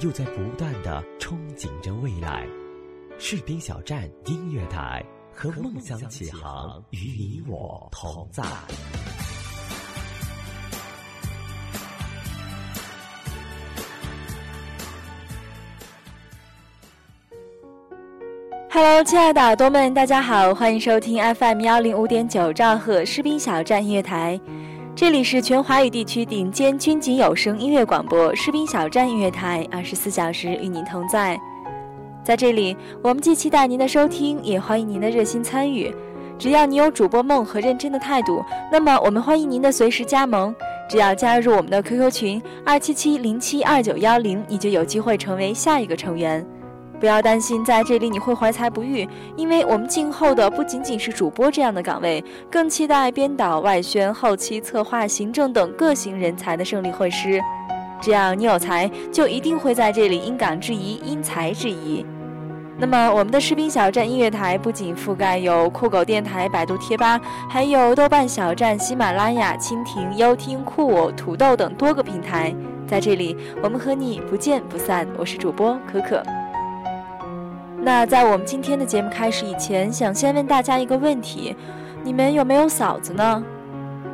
又在不断的憧憬着未来。士兵小站音乐台和梦想起航，与你我同在。Hello，亲爱的耳朵们，大家好，欢迎收听 FM 幺零五点九兆赫士兵小站音乐台。这里是全华语地区顶尖军警有声音乐广播士兵小站音乐台，二十四小时与您同在。在这里，我们既期待您的收听，也欢迎您的热心参与。只要你有主播梦和认真的态度，那么我们欢迎您的随时加盟。只要加入我们的 QQ 群二七七零七二九幺零，你就有机会成为下一个成员。不要担心，在这里你会怀才不遇，因为我们静候的不仅仅是主播这样的岗位，更期待编导、外宣、后期、策划、行政等各型人才的胜利会师。只要你有才，就一定会在这里因岗制宜、因才制宜。那么，我们的士兵小站音乐台不仅覆盖有酷狗电台、百度贴吧，还有豆瓣小站、喜马拉雅、蜻蜓、优听、酷我、土豆等多个平台。在这里，我们和你不见不散。我是主播可可。那在我们今天的节目开始以前，想先问大家一个问题：你们有没有嫂子呢？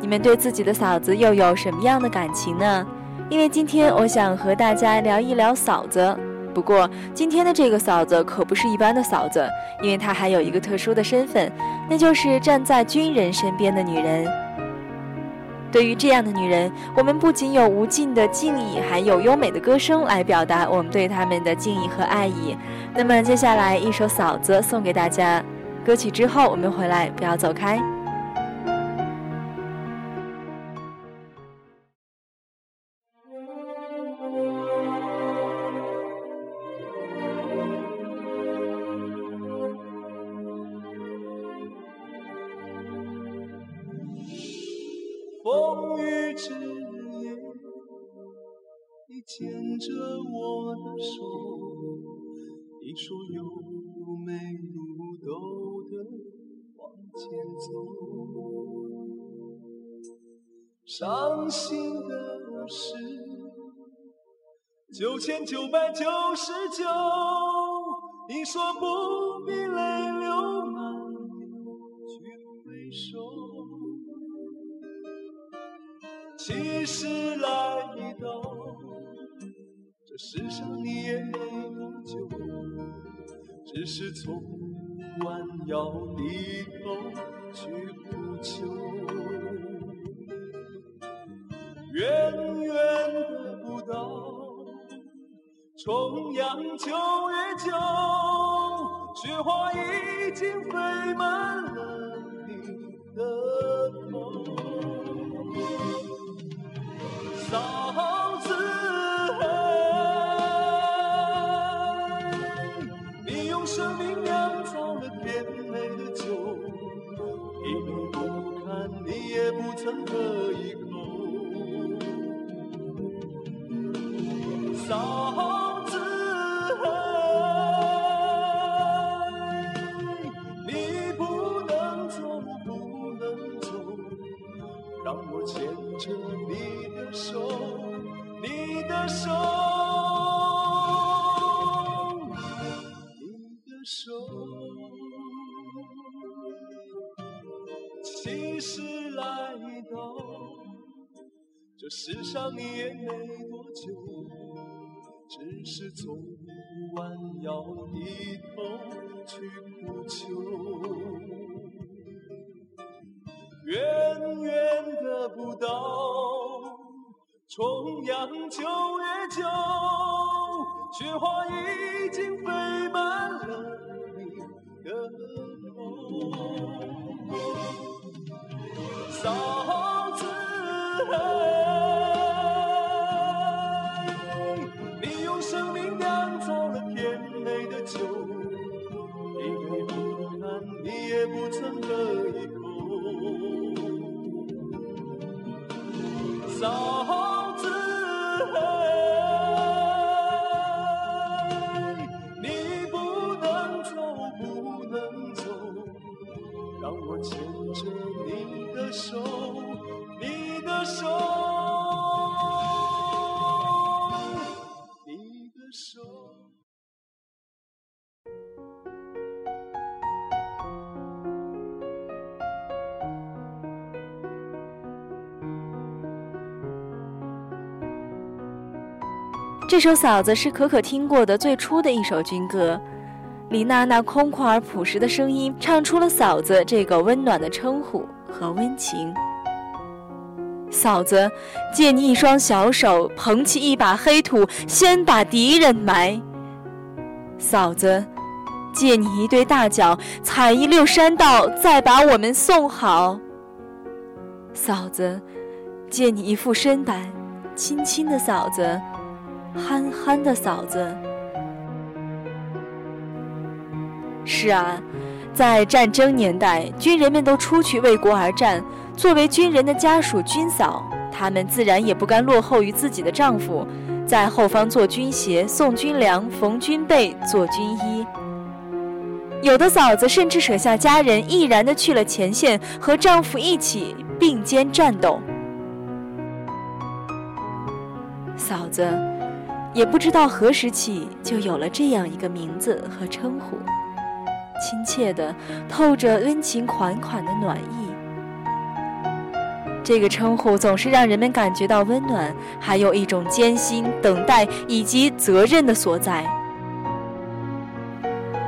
你们对自己的嫂子又有什么样的感情呢？因为今天我想和大家聊一聊嫂子。不过今天的这个嫂子可不是一般的嫂子，因为她还有一个特殊的身份，那就是站在军人身边的女人。对于这样的女人，我们不仅有无尽的敬意，还有优美的歌声来表达我们对她们的敬意和爱意。那么接下来一首《嫂子》送给大家，歌曲之后我们回来，不要走开。手。你说有没路都得往前走，伤心的事九千九百九十九。你说不必泪流满面去回首，其实来到这世上你也没多久。只是从弯腰低头去哭求，远远得不到重阳九月九，雪花已经飞满了牵着你的手，你的手，你的手。其实来到这世上你也没多久，只是从弯腰低头去哭求，九月九雪花已经飞满了你的头嫂子嘿你用生命酿造了甜美的酒你不能你也不曾喝一口这首《嫂子》是可可听过的最初的一首军歌，李娜那空旷而朴实的声音唱出了“嫂子”这个温暖的称呼和温情。嫂子，借你一双小手，捧起一把黑土，先把敌人埋。嫂子，借你一对大脚，踩一溜山道，再把我们送好。嫂子，借你一副身板，亲亲的嫂子。憨憨的嫂子。是啊，在战争年代，军人们都出去为国而战。作为军人的家属，军嫂，她们自然也不甘落后于自己的丈夫，在后方做军鞋、送军粮、缝军被、做军衣。有的嫂子甚至舍下家人，毅然的去了前线，和丈夫一起并肩战斗。嫂子。也不知道何时起，就有了这样一个名字和称呼，亲切的，透着温情款款的暖意。这个称呼总是让人们感觉到温暖，还有一种艰辛、等待以及责任的所在。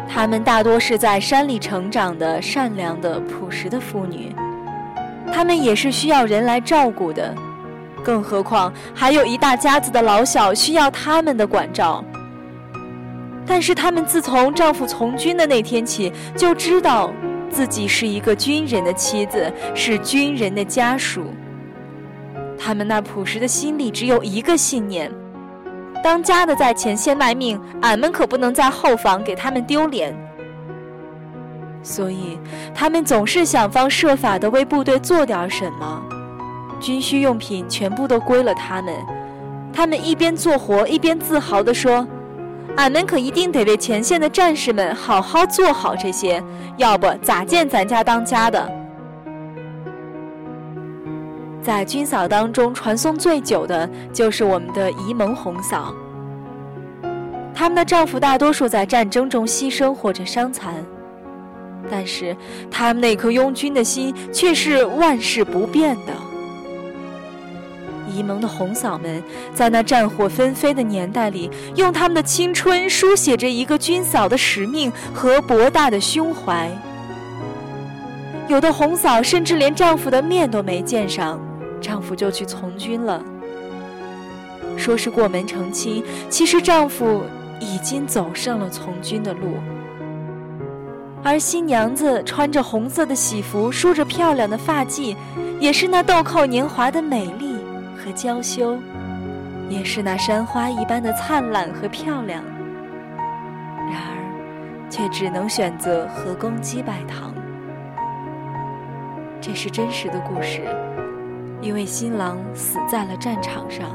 她们大多是在山里成长的善良的朴实的妇女，她们也是需要人来照顾的。更何况还有一大家子的老小需要他们的管照。但是他们自从丈夫从军的那天起，就知道自己是一个军人的妻子，是军人的家属。他们那朴实的心里只有一个信念：当家的在前线卖命，俺们可不能在后方给他们丢脸。所以，他们总是想方设法的为部队做点什么。军需用品全部都归了他们，他们一边做活一边自豪地说：“俺们可一定得为前线的战士们好好做好这些，要不咋见咱家当家的？”在军嫂当中传颂最久的就是我们的沂蒙红嫂，他们的丈夫大多数在战争中牺牲或者伤残，但是他们那颗拥军的心却是万世不变的。沂蒙的红嫂们，在那战火纷飞的年代里，用他们的青春书写着一个军嫂的使命和博大的胸怀。有的红嫂甚至连丈夫的面都没见上，丈夫就去从军了。说是过门成亲，其实丈夫已经走上了从军的路。而新娘子穿着红色的喜服，梳着漂亮的发髻，也是那豆蔻年华的美丽。和娇羞，也是那山花一般的灿烂和漂亮。然而，却只能选择和公鸡拜堂。这是真实的故事，因为新郎死在了战场上。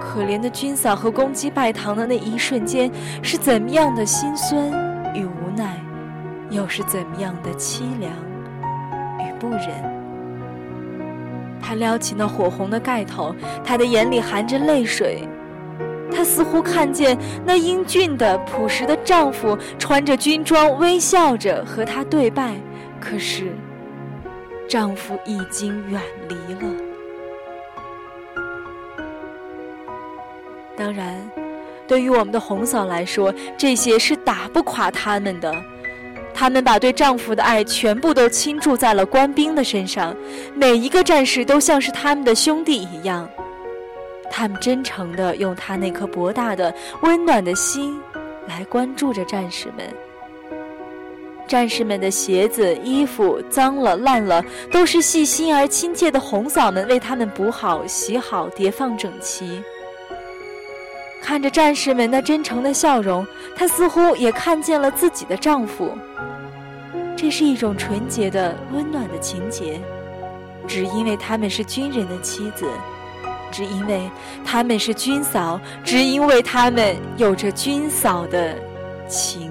可怜的军嫂和公鸡拜堂的那一瞬间，是怎么样的心酸与无奈，又是怎么样的凄凉与不忍。他撩起那火红的盖头，他的眼里含着泪水。他似乎看见那英俊的、朴实的丈夫穿着军装，微笑着和她对拜。可是，丈夫已经远离了。当然，对于我们的红嫂来说，这些是打不垮他们的。他们把对丈夫的爱全部都倾注在了官兵的身上，每一个战士都像是他们的兄弟一样。他们真诚地用他那颗博大的、温暖的心来关注着战士们。战士们的鞋子、衣服脏了、烂了，都是细心而亲切的红嫂们为他们补好、洗好、叠放整齐。看着战士们那真诚的笑容，她似乎也看见了自己的丈夫。这是一种纯洁的、温暖的情节。只因为他们是军人的妻子，只因为他们是军嫂，只因为他们有着军嫂的情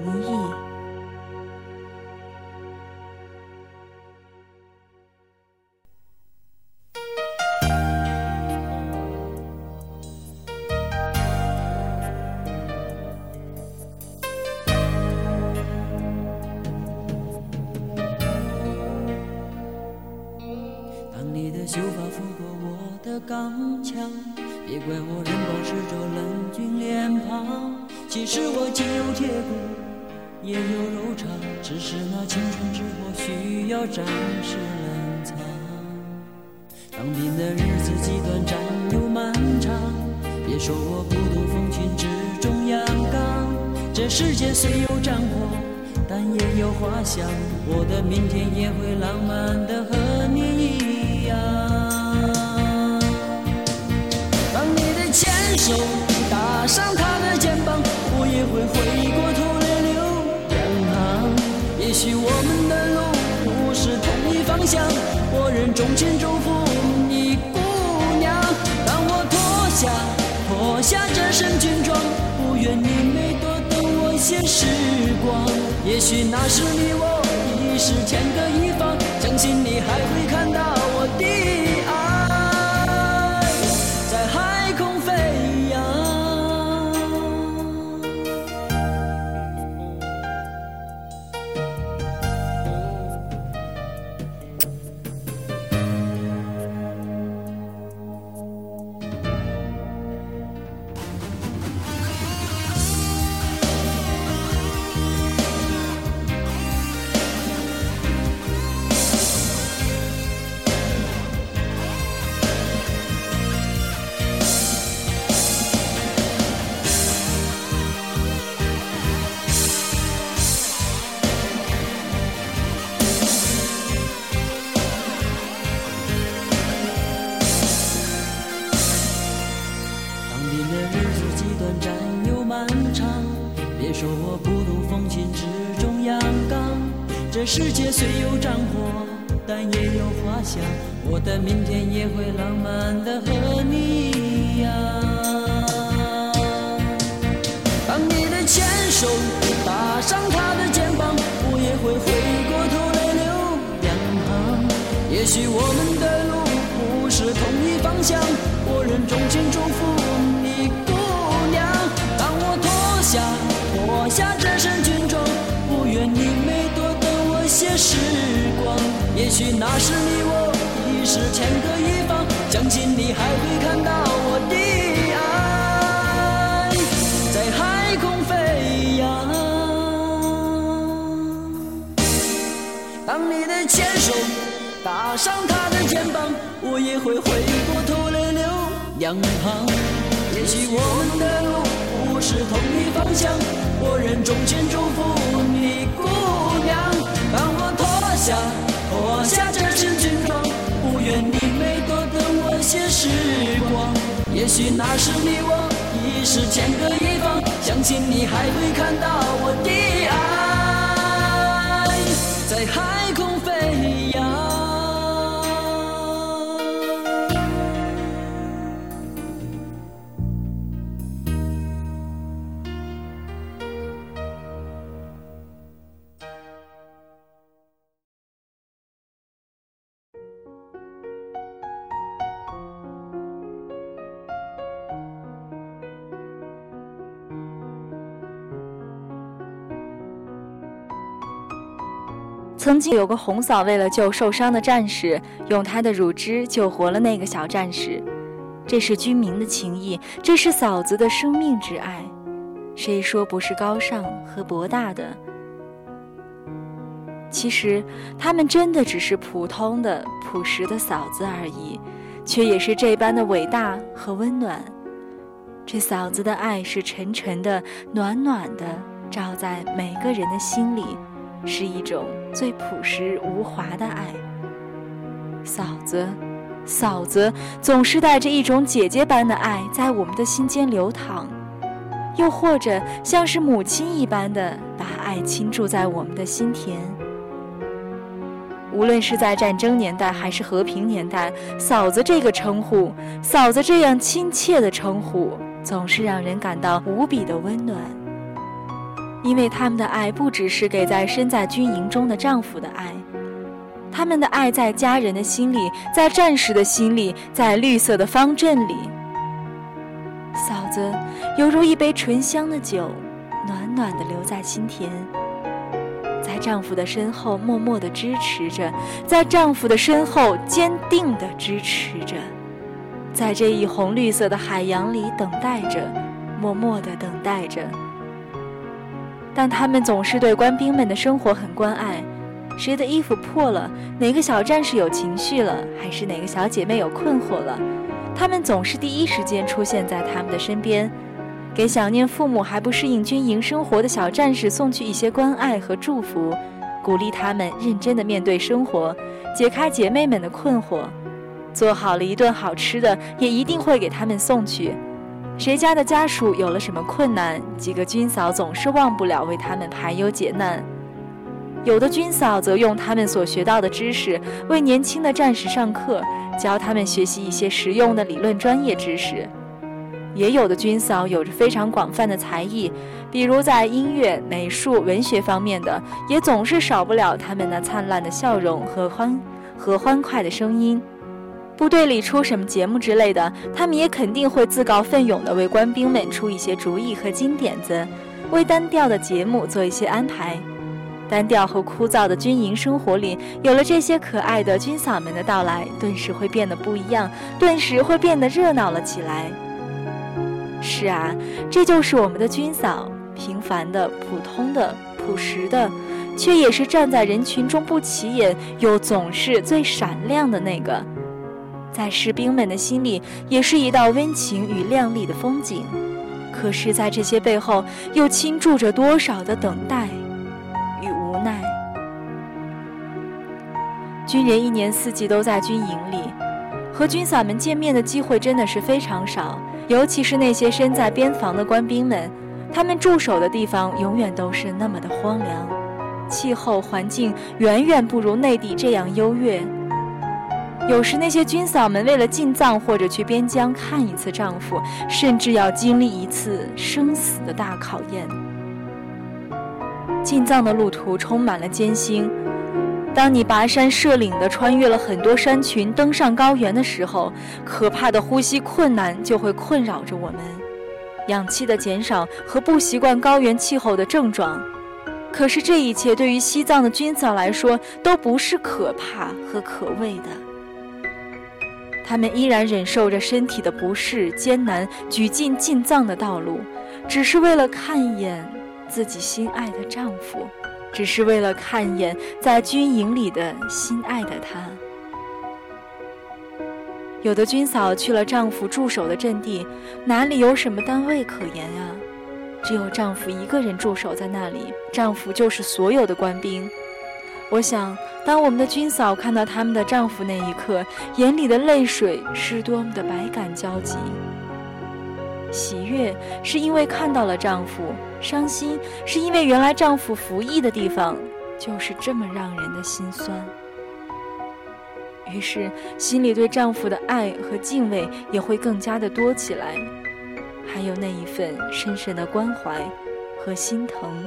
明天也会浪漫的和你一样。当你的牵手搭上他的肩膀，我也会回过头泪流两行。也许我们的路不是同一方向，我仍衷心祝福你，姑娘。当我脱下脱下这身军装，不愿你没多等我些时光。也许那时你我是天各一方，相信你还会看到我的。虽有战火，但也有花香。我的明天也会浪漫的和你一样。也许那时你我已是天各一方，相信你还会看到我的爱在海空飞扬。当你的牵手搭上他的肩膀，我也会回过头来流两行。也许我们的路不是同一方向，我仍衷心祝福你，姑娘。当我脱下脱下这身军装，不愿你每多等我些时光。也许那时你我已是天各一方，相信你还会看到我的爱在海空飞扬。曾经有个红嫂，为了救受伤的战士，用她的乳汁救活了那个小战士。这是军民的情谊，这是嫂子的生命之爱。谁说不是高尚和博大的？其实，他们真的只是普通的、朴实的嫂子而已，却也是这般的伟大和温暖。这嫂子的爱是沉沉的、暖暖的，照在每个人的心里。是一种最朴实无华的爱。嫂子，嫂子总是带着一种姐姐般的爱在我们的心间流淌，又或者像是母亲一般的把爱倾注在我们的心田。无论是在战争年代还是和平年代，“嫂子”这个称呼，“嫂子”这样亲切的称呼，总是让人感到无比的温暖。因为他们的爱不只是给在身在军营中的丈夫的爱，他们的爱在家人的心里，在战士的心里，在绿色的方阵里。嫂子犹如一杯醇香的酒，暖暖的留在心田。在丈夫的身后默默的支持着，在丈夫的身后坚定的支持着，在这一红绿色的海洋里等待着，默默的等待着。但他们总是对官兵们的生活很关爱，谁的衣服破了，哪个小战士有情绪了，还是哪个小姐妹有困惑了，他们总是第一时间出现在他们的身边。给想念父母还不适应军营生活的小战士送去一些关爱和祝福，鼓励他们认真的面对生活，解开姐妹们的困惑。做好了一顿好吃的，也一定会给他们送去。谁家的家属有了什么困难，几个军嫂总是忘不了为他们排忧解难。有的军嫂则用他们所学到的知识为年轻的战士上课，教他们学习一些实用的理论专业知识。也有的军嫂有着非常广泛的才艺，比如在音乐、美术、文学方面的，也总是少不了他们那灿烂的笑容和欢和欢快的声音。部队里出什么节目之类的，他们也肯定会自告奋勇地为官兵们出一些主意和金点子，为单调的节目做一些安排。单调和枯燥的军营生活里，有了这些可爱的军嫂们的到来，顿时会变得不一样，顿时会变得热闹了起来。是啊，这就是我们的军嫂，平凡的、普通的、朴实的，却也是站在人群中不起眼，又总是最闪亮的那个，在士兵们的心里，也是一道温情与亮丽的风景。可是，在这些背后，又倾注着多少的等待与无奈？军人一年四季都在军营里，和军嫂们见面的机会真的是非常少。尤其是那些身在边防的官兵们，他们驻守的地方永远都是那么的荒凉，气候环境远远不如内地这样优越。有时那些军嫂们为了进藏或者去边疆看一次丈夫，甚至要经历一次生死的大考验。进藏的路途充满了艰辛。当你跋山涉岭地穿越了很多山群，登上高原的时候，可怕的呼吸困难就会困扰着我们，氧气的减少和不习惯高原气候的症状。可是这一切对于西藏的军嫂来说都不是可怕和可畏的，他们依然忍受着身体的不适、艰难，举进进藏的道路，只是为了看一眼自己心爱的丈夫。只是为了看一眼在军营里的心爱的他。有的军嫂去了丈夫驻守的阵地，哪里有什么单位可言啊？只有丈夫一个人驻守在那里，丈夫就是所有的官兵。我想，当我们的军嫂看到他们的丈夫那一刻，眼里的泪水是多么的百感交集。喜悦是因为看到了丈夫。伤心是因为原来丈夫服役的地方就是这么让人的心酸，于是心里对丈夫的爱和敬畏也会更加的多起来，还有那一份深深的关怀和心疼。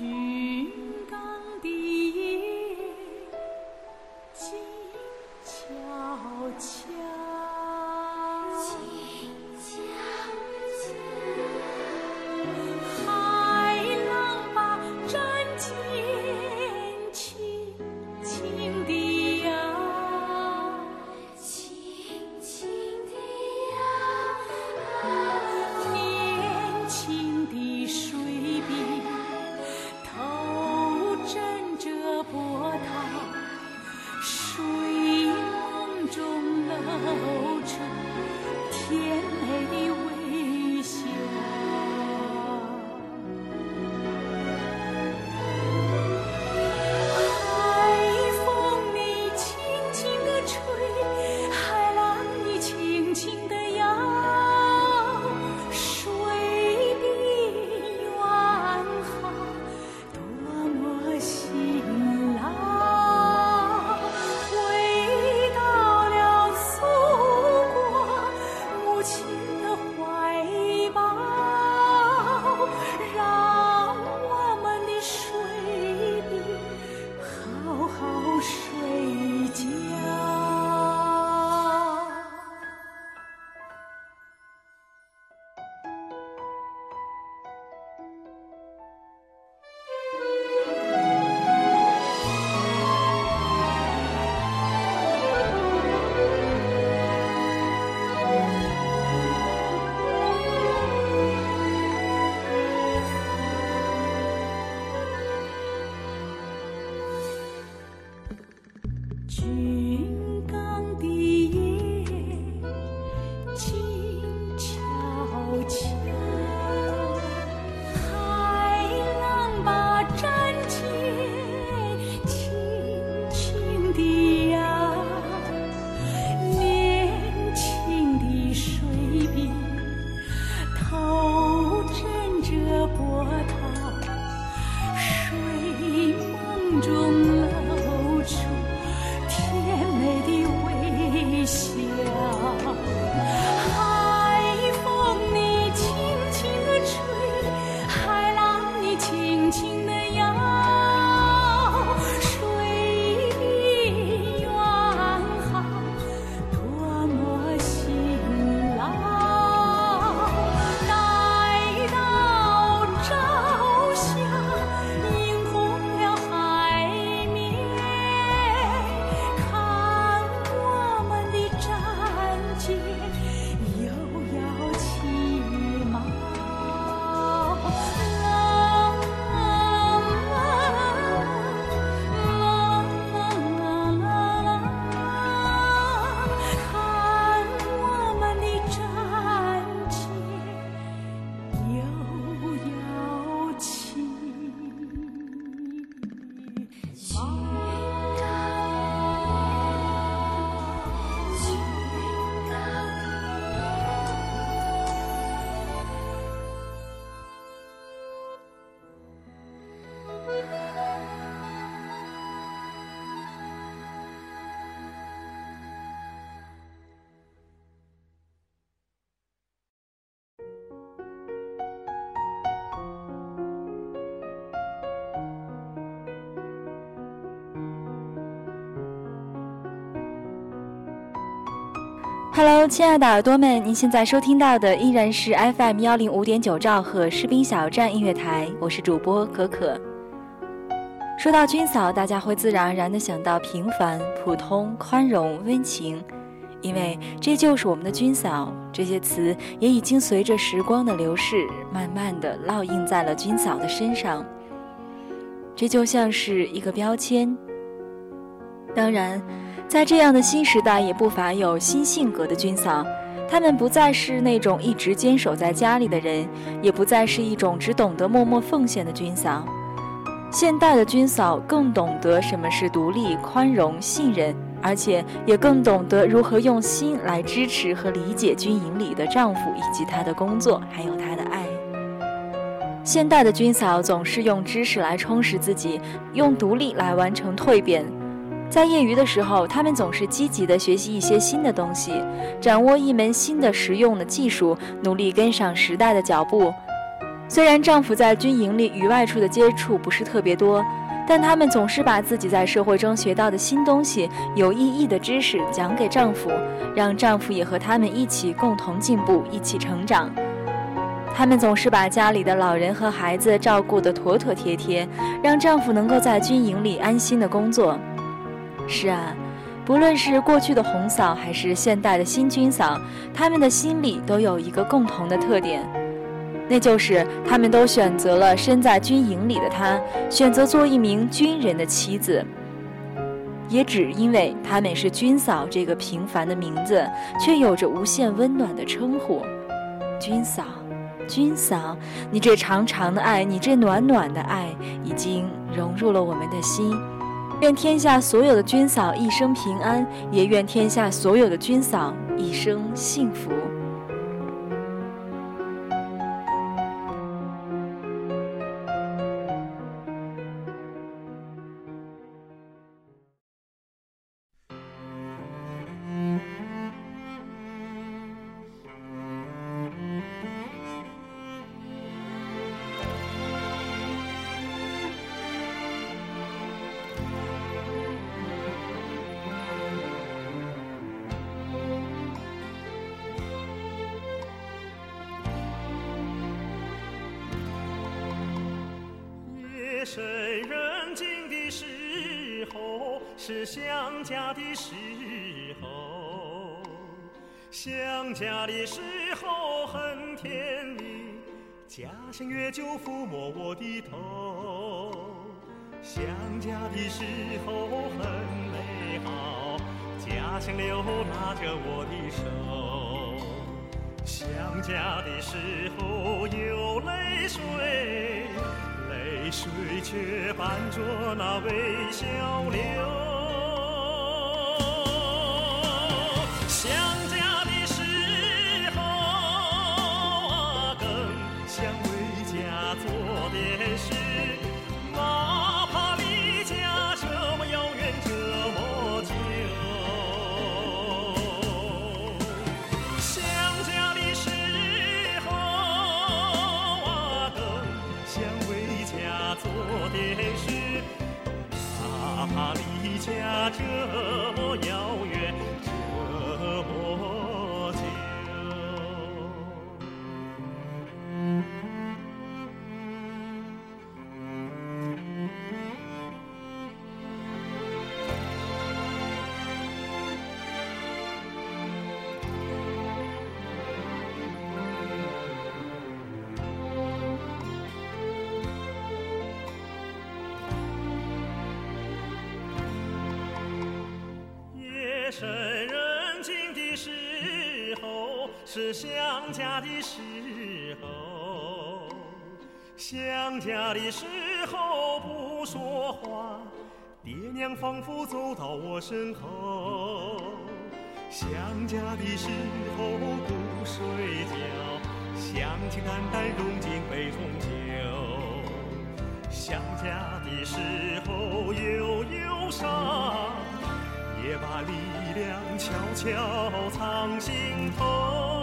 you. 惆，天。Hello，亲爱的耳朵们，您现在收听到的依然是 FM 幺零五点九兆赫士兵小站音乐台，我是主播可可。说到军嫂，大家会自然而然的想到平凡、普通、宽容、温情，因为这就是我们的军嫂。这些词也已经随着时光的流逝，慢慢的烙印在了军嫂的身上。这就像是一个标签。当然。在这样的新时代，也不乏有新性格的军嫂，他们不再是那种一直坚守在家里的人，也不再是一种只懂得默默奉献的军嫂。现代的军嫂更懂得什么是独立、宽容、信任，而且也更懂得如何用心来支持和理解军营里的丈夫以及他的工作，还有他的爱。现代的军嫂总是用知识来充实自己，用独立来完成蜕变。在业余的时候，他们总是积极地学习一些新的东西，掌握一门新的实用的技术，努力跟上时代的脚步。虽然丈夫在军营里与外出的接触不是特别多，但他们总是把自己在社会中学到的新东西、有意义的知识讲给丈夫，让丈夫也和他们一起共同进步、一起成长。他们总是把家里的老人和孩子照顾得妥妥帖帖，让丈夫能够在军营里安心的工作。是啊，不论是过去的红嫂，还是现代的新军嫂，他们的心里都有一个共同的特点。那就是他们都选择了身在军营里的他，选择做一名军人的妻子，也只因为他们是军嫂这个平凡的名字，却有着无限温暖的称呼。军嫂，军嫂，你这长长的爱，你这暖暖的爱，已经融入了我们的心。愿天下所有的军嫂一生平安，也愿天下所有的军嫂一生幸福。家乡月就抚摸我的头。想家的时候很美好，家乡流拉着我的手。想家的时候有泪水。泪水却伴着那微笑流。想夜深人静的时候，是想家的时候。想家的时候不说话，爹娘仿佛走到我身后。想家的时候不睡觉，乡亲淡淡融进杯中酒。想家的时候有忧伤。也把力量悄悄藏心头。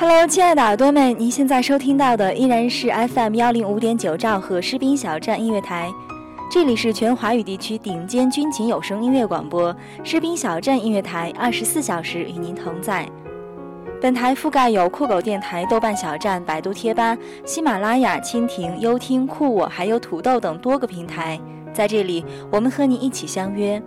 Hello，亲爱的耳朵们，您现在收听到的依然是 FM 幺零五点九兆赫士兵小站音乐台，这里是全华语地区顶尖军情有声音乐广播士兵小站音乐台，二十四小时与您同在。本台覆盖有酷狗电台、豆瓣小站、百度贴吧、喜马拉雅、蜻蜓、优听、酷我，还有土豆等多个平台，在这里我们和你一起相约。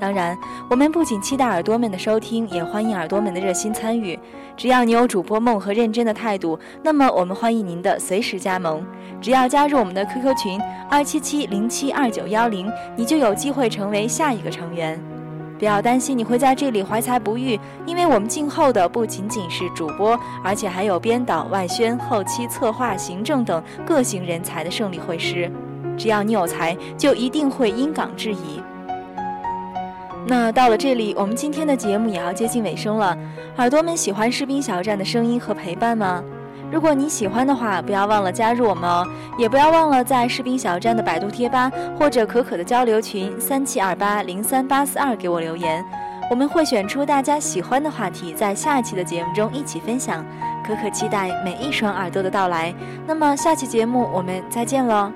当然，我们不仅期待耳朵们的收听，也欢迎耳朵们的热心参与。只要你有主播梦和认真的态度，那么我们欢迎您的随时加盟。只要加入我们的 QQ 群二七七零七二九幺零，你就有机会成为下一个成员。不要担心你会在这里怀才不遇，因为我们静候的不仅仅是主播，而且还有编导、外宣、后期、策划、行政等各型人才的胜利会师。只要你有才，就一定会因岗制宜。那到了这里，我们今天的节目也要接近尾声了。耳朵们喜欢士兵小站的声音和陪伴吗？如果你喜欢的话，不要忘了加入我们哦，也不要忘了在士兵小站的百度贴吧或者可可的交流群三七二八零三八四二给我留言，我们会选出大家喜欢的话题，在下一期的节目中一起分享。可可期待每一双耳朵的到来。那么下期节目我们再见喽。